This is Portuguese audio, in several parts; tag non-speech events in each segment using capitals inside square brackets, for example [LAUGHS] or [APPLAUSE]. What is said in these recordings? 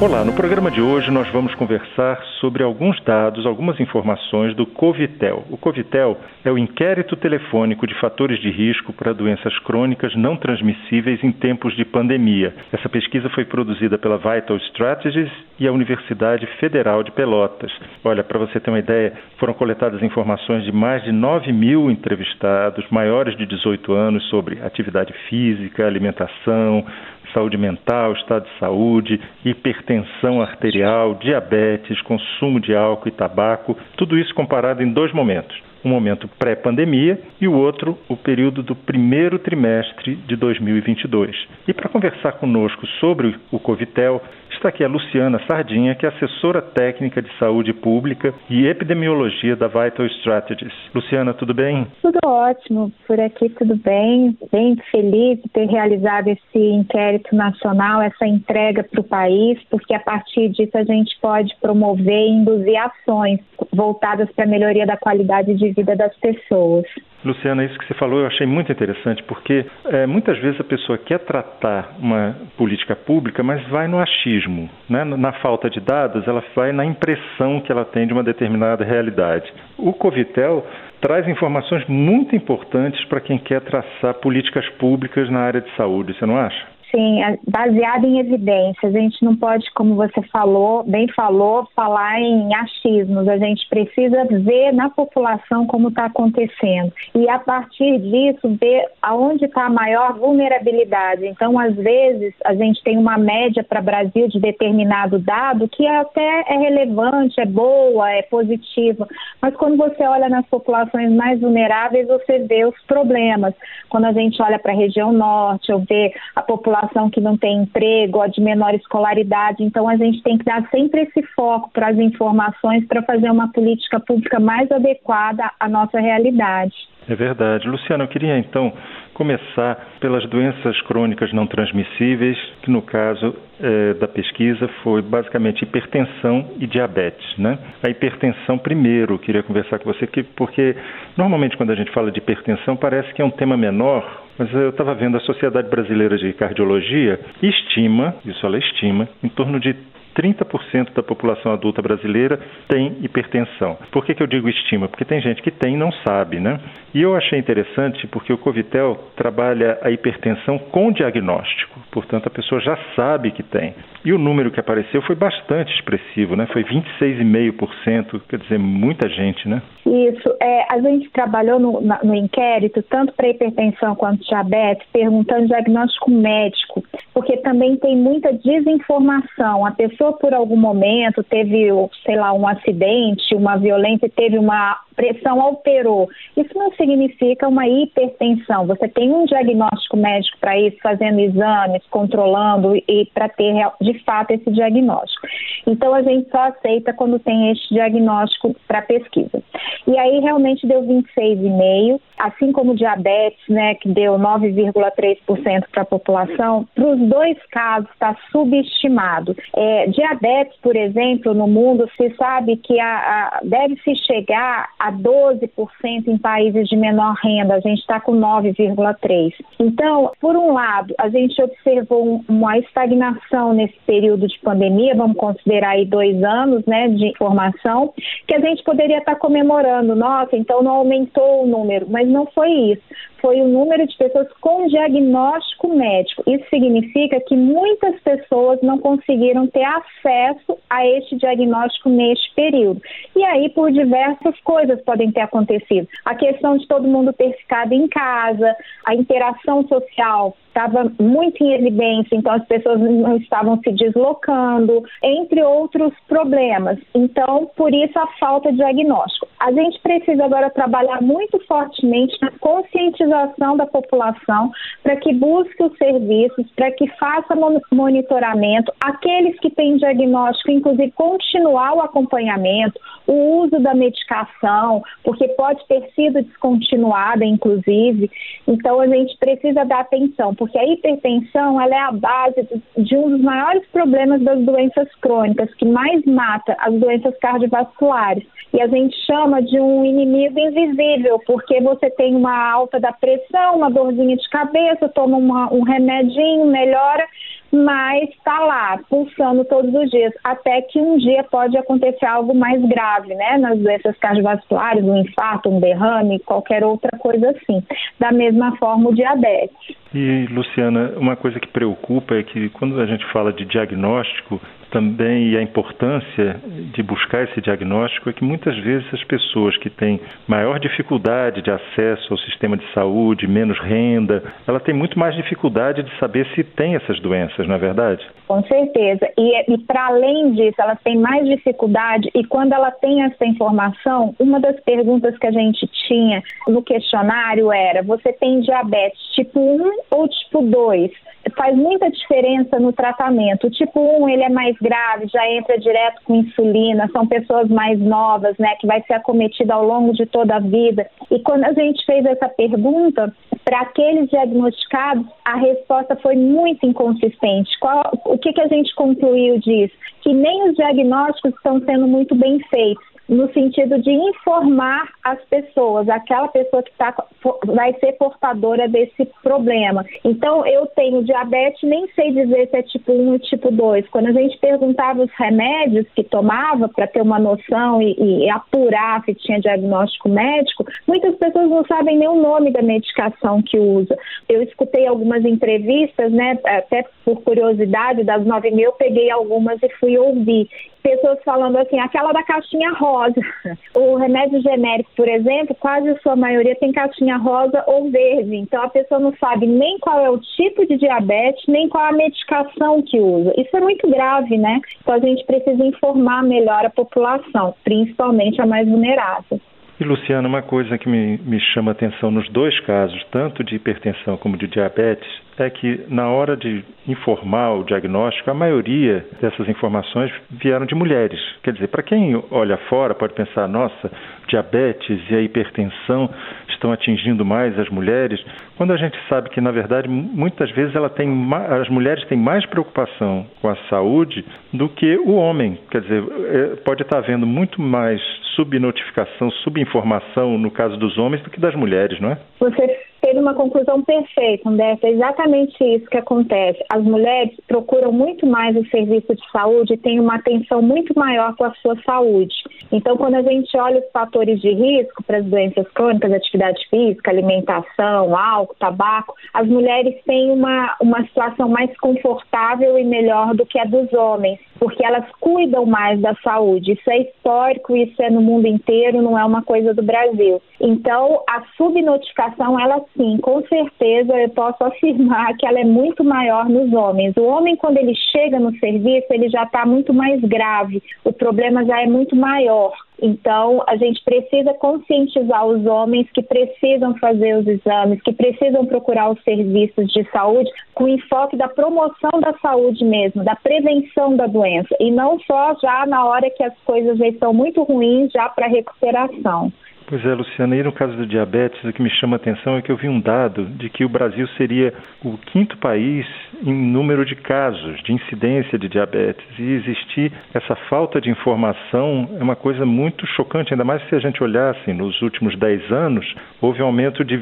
Olá, no programa de hoje nós vamos conversar sobre alguns dados, algumas informações do Covitel. O Covitel é o inquérito telefônico de fatores de risco para doenças crônicas não transmissíveis em tempos de pandemia. Essa pesquisa foi produzida pela Vital Strategies e a Universidade Federal de Pelotas. Olha, para você ter uma ideia, foram coletadas informações de mais de 9 mil entrevistados maiores de 18 anos sobre atividade física, alimentação, saúde mental, estado de saúde, hipertensão arterial, diabetes, consumo de álcool e tabaco, tudo isso comparado em dois momentos. Um momento pré-pandemia e o outro, o período do primeiro trimestre de 2022. E para conversar conosco sobre o Covitel, Está aqui a Luciana Sardinha, que é assessora técnica de saúde pública e epidemiologia da Vital Strategies. Luciana, tudo bem? Tudo ótimo, por aqui tudo bem. Bem feliz de ter realizado esse inquérito nacional, essa entrega para o país, porque a partir disso a gente pode promover e induzir ações voltadas para a melhoria da qualidade de vida das pessoas. Luciana, isso que você falou eu achei muito interessante, porque é, muitas vezes a pessoa quer tratar uma política pública, mas vai no achismo. Né? Na falta de dados, ela vai na impressão que ela tem de uma determinada realidade. O Covitel traz informações muito importantes para quem quer traçar políticas públicas na área de saúde, você não acha? Sim, é baseado em evidências. A gente não pode, como você falou, bem falou, falar em achismos. A gente precisa ver na população como está acontecendo. E a partir disso, ver aonde está a maior vulnerabilidade. Então, às vezes, a gente tem uma média para Brasil de determinado dado que até é relevante, é boa, é positiva. Mas quando você olha nas populações mais vulneráveis, você vê os problemas. Quando a gente olha para a região norte, ou vê a população população que não tem emprego, a de menor escolaridade. Então, a gente tem que dar sempre esse foco para as informações para fazer uma política pública mais adequada à nossa realidade. É verdade. Luciana, eu queria então começar pelas doenças crônicas não transmissíveis, que no caso é, da pesquisa foi basicamente hipertensão e diabetes. Né? A hipertensão, primeiro, queria conversar com você, que, porque normalmente quando a gente fala de hipertensão parece que é um tema menor, mas eu estava vendo a Sociedade Brasileira de Cardiologia estima, isso ela estima, em torno de 30% da população adulta brasileira tem hipertensão. Por que, que eu digo estima? Porque tem gente que tem e não sabe, né? E eu achei interessante porque o Covitel trabalha a hipertensão com diagnóstico, portanto a pessoa já sabe que tem. E o número que apareceu foi bastante expressivo, né? Foi 26,5%, quer dizer, muita gente, né? Isso. É, a gente trabalhou no, no inquérito, tanto para hipertensão quanto diabetes, perguntando diagnóstico médico, porque também tem muita desinformação. A pessoa, por algum momento, teve, sei lá, um acidente, uma violência, teve uma pressão alterou. Isso não significa uma hipertensão. Você tem um diagnóstico médico para isso, fazendo exames, controlando e para ter de fato esse diagnóstico. Então a gente só aceita quando tem esse diagnóstico para pesquisa. E aí realmente deu 26,5, assim como diabetes, né, que deu 9,3% para a população. Para os dois casos está subestimado. É, diabetes, por exemplo, no mundo se sabe que a, a deve se chegar a 12% em países de menor renda. A gente está com 9,3. Então, por um lado, a gente observou uma estagnação nesse período de pandemia. Vamos considerar aí dois anos, né, de formação, que a gente poderia estar tá comemorando. Nossa, então não aumentou o número, mas não foi isso. Foi o número de pessoas com diagnóstico médico. Isso significa que muitas pessoas não conseguiram ter acesso a este diagnóstico neste período. E aí, por diversas coisas podem ter acontecido. A questão de todo mundo ter ficado em casa, a interação social estava muito em evidência, então as pessoas não estavam se deslocando, entre outros problemas. Então, por isso a falta de diagnóstico. A gente precisa agora trabalhar muito fortemente na conscientização da população para que busque os serviços, para que faça monitoramento. Aqueles que têm diagnóstico, inclusive, continuar o acompanhamento, o uso da medicação, porque pode ter sido descontinuada, inclusive. Então, a gente precisa dar atenção, porque a hipertensão ela é a base de um dos maiores problemas das doenças crônicas, que mais mata as doenças cardiovasculares. E a gente chama de um inimigo invisível, porque você tem uma alta da pressão, uma dorzinha de cabeça, toma uma, um remedinho, melhora, mas está lá, pulsando todos os dias, até que um dia pode acontecer algo mais grave, né? Nas doenças cardiovasculares, um infarto, um derrame, qualquer outra coisa assim. Da mesma forma, o diabetes. E, Luciana, uma coisa que preocupa é que quando a gente fala de diagnóstico, também e a importância de buscar esse diagnóstico é que muitas vezes as pessoas que têm maior dificuldade de acesso ao sistema de saúde, menos renda, ela tem muito mais dificuldade de saber se tem essas doenças, não é verdade? Com certeza. E, e para além disso, ela tem mais dificuldade e quando ela tem essa informação, uma das perguntas que a gente tinha no questionário era: você tem diabetes tipo 1 ou tipo 2? Faz muita diferença no tratamento. O tipo 1, ele é mais grave, já entra direto com insulina, são pessoas mais novas, né, que vai ser acometida ao longo de toda a vida. E quando a gente fez essa pergunta, para aqueles diagnosticados, a resposta foi muito inconsistente. Qual, o que, que a gente concluiu disso? Que nem os diagnósticos estão sendo muito bem feitos no sentido de informar as pessoas, aquela pessoa que tá, vai ser portadora desse problema. Então, eu tenho diabetes, nem sei dizer se é tipo 1 ou tipo 2. Quando a gente perguntava os remédios que tomava para ter uma noção e, e, apurar se tinha diagnóstico médico, muitas pessoas não sabem nem o nome da medicação que usa. Eu escutei algumas entrevistas, né, até por curiosidade, das 9 mil, peguei algumas e fui ouvir pessoas falando assim, aquela da caixinha rosa. [LAUGHS] O remédio genérico, por exemplo, quase a sua maioria tem caixinha rosa ou verde. Então a pessoa não sabe nem qual é o tipo de diabetes, nem qual a medicação que usa. Isso é muito grave, né? Então a gente precisa informar melhor a população, principalmente a mais vulnerável. E, Luciana, uma coisa que me, me chama a atenção nos dois casos, tanto de hipertensão como de diabetes, é que na hora de informar o diagnóstico, a maioria dessas informações vieram de mulheres. Quer dizer, para quem olha fora pode pensar, nossa, diabetes e a hipertensão estão atingindo mais as mulheres, quando a gente sabe que na verdade muitas vezes ela tem as mulheres têm mais preocupação com a saúde do que o homem. Quer dizer, é, pode estar havendo muito mais subnotificação, subinformação no caso dos homens do que das mulheres, não é? Você teve uma conclusão perfeita, Humberto. É exatamente isso que acontece. As mulheres procuram muito mais o serviço de saúde e têm uma atenção muito maior com a sua saúde. Então, quando a gente olha os fatores de risco para as doenças crônicas, atividade física, alimentação, álcool, tabaco, as mulheres têm uma, uma situação mais confortável e melhor do que a dos homens, porque elas cuidam mais da saúde. Isso é histórico, isso é no mundo inteiro, não é uma coisa do Brasil. Então, a subnotificação, ela sim, com certeza eu posso [LAUGHS] afirmar que ela é muito maior nos homens. O homem, quando ele chega no serviço, ele já está muito mais grave, o problema já é muito maior. Então, a gente precisa conscientizar os homens que precisam fazer os exames, que precisam procurar os serviços de saúde com enfoque da promoção da saúde mesmo, da prevenção da doença, e não só já na hora que as coisas já estão muito ruins, já para recuperação. Pois é, Luciana, e no caso do diabetes, o que me chama a atenção é que eu vi um dado de que o Brasil seria o quinto país em número de casos de incidência de diabetes. E existir essa falta de informação é uma coisa muito chocante, ainda mais se a gente olhasse assim, nos últimos 10 anos, houve um aumento de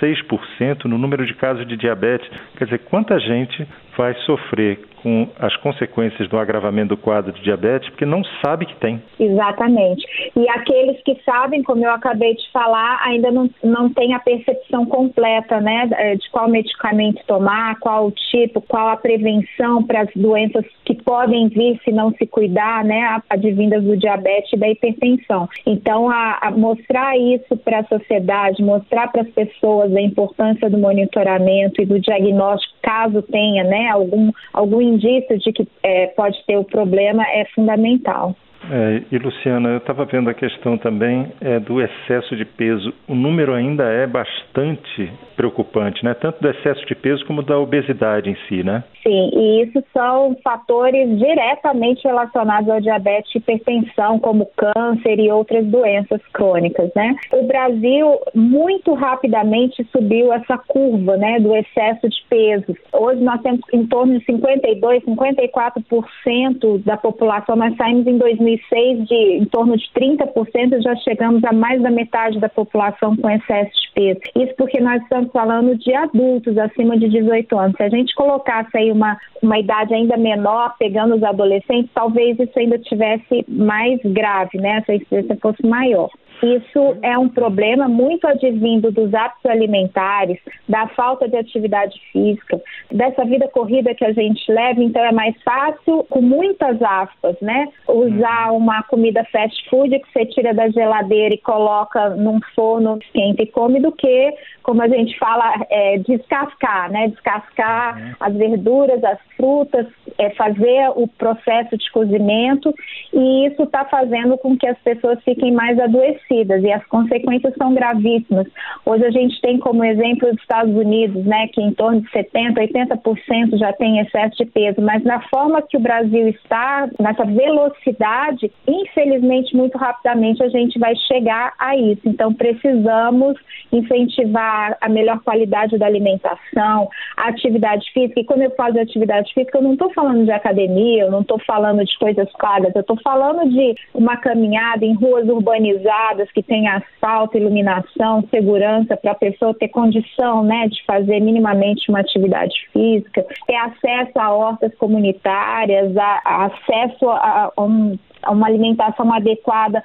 26% no número de casos de diabetes. Quer dizer, quanta gente vai sofrer com as consequências do agravamento do quadro de diabetes porque não sabe que tem. Exatamente. E aqueles que sabem, como eu acabei de falar, ainda não, não tem a percepção completa né, de qual medicamento tomar, qual o tipo, qual a prevenção para as doenças que podem vir se não se cuidar, né, advindas do diabetes e da hipertensão. Então, a, a mostrar isso para a sociedade, mostrar para as pessoas a importância do monitoramento e do diagnóstico, caso tenha né, algum, algum indício de que é, pode ter o problema é fundamental. É, e Luciana, eu estava vendo a questão também é, do excesso de peso. O número ainda é bastante preocupante, né? Tanto do excesso de peso como da obesidade em si, né? Sim, e isso são fatores diretamente relacionados ao diabetes e hipertensão, como câncer e outras doenças crônicas, né? O Brasil muito rapidamente subiu essa curva, né, do excesso de peso. Hoje nós temos em torno de 52, 54% da população. Nós saímos em 2006 de em torno de 30%, já chegamos a mais da metade da população com excesso de peso. Isso porque nós estamos falando de adultos acima de 18 anos. Se a gente colocasse aí uma, uma idade ainda menor, pegando os adolescentes, talvez isso ainda tivesse mais grave, né? Essa incidência fosse maior. Isso é um problema muito advindo dos hábitos alimentares, da falta de atividade física, dessa vida corrida que a gente leva, então é mais fácil, com muitas aspas, né, usar uhum. uma comida fast food que você tira da geladeira e coloca num forno quente e come do que, como a gente fala, é, descascar, né, descascar uhum. as verduras, as frutas, é, fazer o processo de cozimento e isso está fazendo com que as pessoas fiquem mais adoecidas e as consequências são gravíssimas. Hoje a gente tem como exemplo os Estados Unidos, né, que em torno de 70%, 80% já tem excesso de peso, mas na forma que o Brasil está, nessa velocidade, infelizmente, muito rapidamente a gente vai chegar a isso. Então precisamos incentivar a melhor qualidade da alimentação, a atividade física. E quando eu falo de atividade física, eu não estou falando de academia, eu não estou falando de coisas claras, eu estou falando de uma caminhada em ruas urbanizadas que têm asfalto, iluminação, segurança para a pessoa ter condição né, de fazer minimamente uma atividade física, ter acesso a hortas comunitárias, a, a acesso a, a, um, a uma alimentação adequada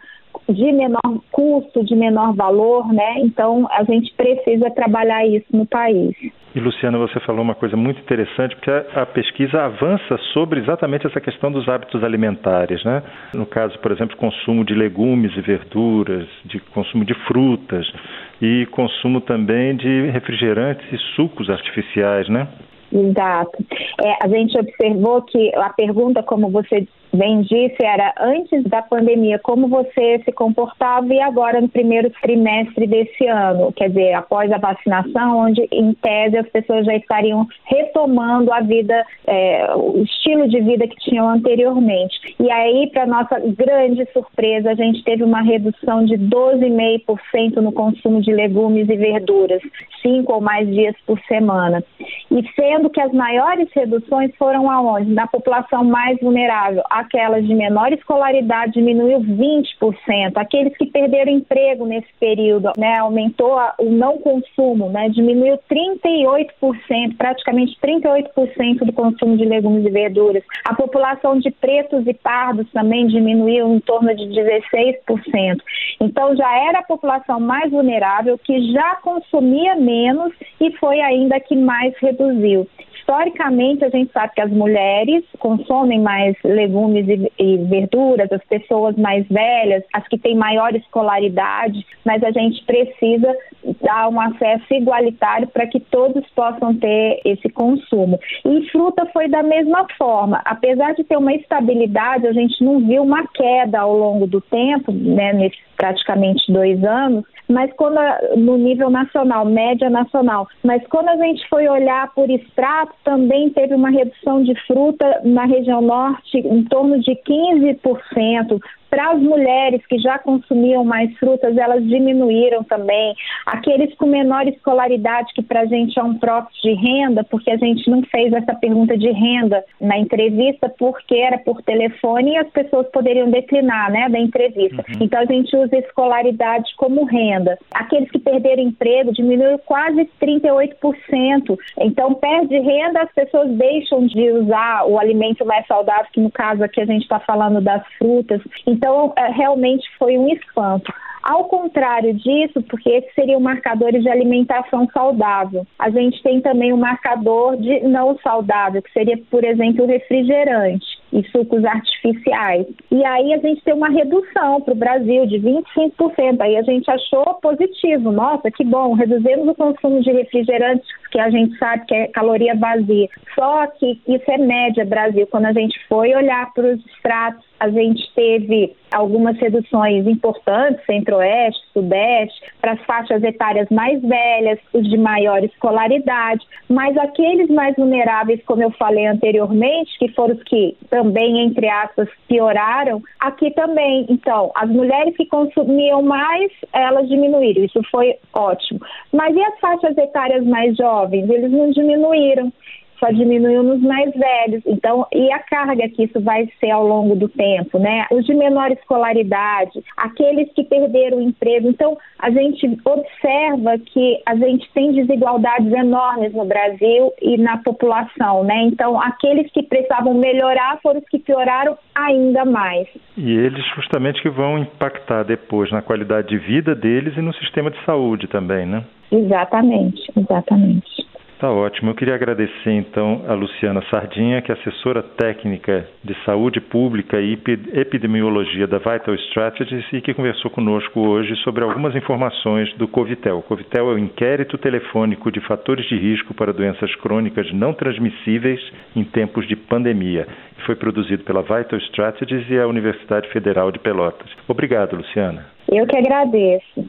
de menor custo, de menor valor, né? Então a gente precisa trabalhar isso no país. E Luciana, você falou uma coisa muito interessante, porque a, a, pesquisa avança sobre exatamente essa questão dos hábitos alimentares, né? No caso, por exemplo, consumo de legumes e verduras, de consumo de frutas e consumo também de refrigerantes e sucos artificiais, né? Exato. É, a gente observou que a pergunta, como você bem disse, era antes da pandemia, como você se comportava e agora no primeiro trimestre desse ano, quer dizer, após a vacinação, onde em tese as pessoas já estariam retomando a vida, é, o estilo de vida que tinham anteriormente. E aí, para nossa grande surpresa, a gente teve uma redução de 12,5% no consumo de legumes e verduras, cinco ou mais dias por semana. E sendo que as maiores reduções foram aonde? Na população mais vulnerável, aquelas de menor escolaridade diminuiu 20%, aqueles que perderam emprego nesse período, né, aumentou a, o não consumo, né, diminuiu 38%, praticamente 38% do consumo de legumes e verduras. A população de pretos e pardos também diminuiu em torno de 16%. Então já era a população mais vulnerável que já consumia menos e foi ainda que mais reduziu historicamente a gente sabe que as mulheres consomem mais legumes e, e, verduras, as pessoas mais velhas, as que têm maior escolaridade, mas a gente precisa dar um acesso igualitário para que todos possam ter esse consumo. E fruta foi da mesma forma, apesar de ter uma estabilidade, a gente não viu uma queda ao longo do tempo, né, nesses praticamente dois anos, mas quando no nível nacional, média nacional, mas quando a gente foi olhar por extrato, também teve uma redução de fruta na região norte em torno de 15%, para as mulheres que já consumiam mais frutas, elas diminuíram também. Aqueles com menor escolaridade, que para a gente é um proxy de renda, porque a gente não fez essa pergunta de renda na entrevista, porque era por telefone e as pessoas poderiam declinar né, da entrevista. Uhum. Então a gente usa escolaridade como renda. Aqueles que perderam emprego diminuiu quase 38%. Então perde renda, as pessoas deixam de usar o alimento mais saudável, que no caso aqui a gente está falando das frutas. Então, é, realmente foi um espanto. Ao contrário disso, porque esses seriam marcadores de alimentação saudável, a gente tem também um marcador de não saudável, que seria, por exemplo, o refrigerante e sucos artificiais. E aí a gente tem uma redução para o Brasil de 25%. Aí a gente achou positivo. Nossa, que bom, reduzimos o consumo de refrigerantes, que a gente sabe que é caloria vazia. Só que isso é média Brasil. Quando a gente foi olhar para os extratos a gente teve algumas reduções importantes, centro-oeste, sudeste, para as faixas etárias mais velhas, os de maior escolaridade, mas aqueles mais vulneráveis, como eu falei anteriormente, que foram os que também, entre aspas, pioraram, aqui também. Então, as mulheres que consumiam mais, elas diminuíram, isso foi ótimo. Mas e as faixas etárias mais jovens? Eles não diminuíram só diminuiu nos mais velhos. Então, e a carga que isso vai ser ao longo do tempo, né? Os de menor escolaridade, aqueles que perderam o emprego. Então, a gente observa que a gente tem desigualdades enormes no Brasil e na população, né? Então, aqueles que precisavam melhorar foram os que pioraram ainda mais. E eles justamente que vão impactar depois na qualidade de vida deles e no sistema de saúde também, né? Exatamente, exatamente. Tá ótimo. Eu queria agradecer então a Luciana Sardinha, que é assessora técnica de saúde pública e epidemiologia da Vital Strategies e que conversou conosco hoje sobre algumas informações do Covitel. O Covitel é o inquérito telefônico de fatores de risco para doenças crônicas não transmissíveis em tempos de pandemia. Foi produzido pela Vital Strategies e a Universidade Federal de Pelotas. Obrigado, Luciana. Eu que agradeço.